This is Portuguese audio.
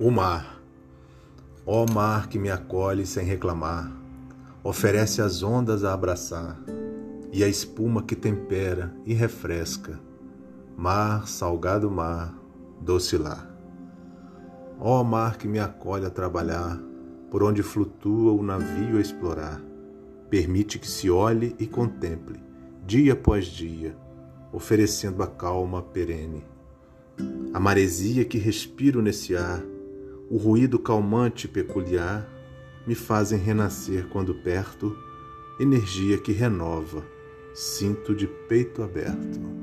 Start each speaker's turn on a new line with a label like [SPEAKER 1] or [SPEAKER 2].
[SPEAKER 1] O mar. Ó mar que me acolhe sem reclamar, oferece as ondas a abraçar e a espuma que tempera e refresca. Mar, salgado mar, doce lar. Ó mar que me acolhe a trabalhar, por onde flutua o navio a explorar, permite que se olhe e contemple, dia após dia, oferecendo a calma perene. A maresia que respiro nesse ar o ruído calmante peculiar me fazem renascer quando perto, energia que renova, sinto de peito aberto.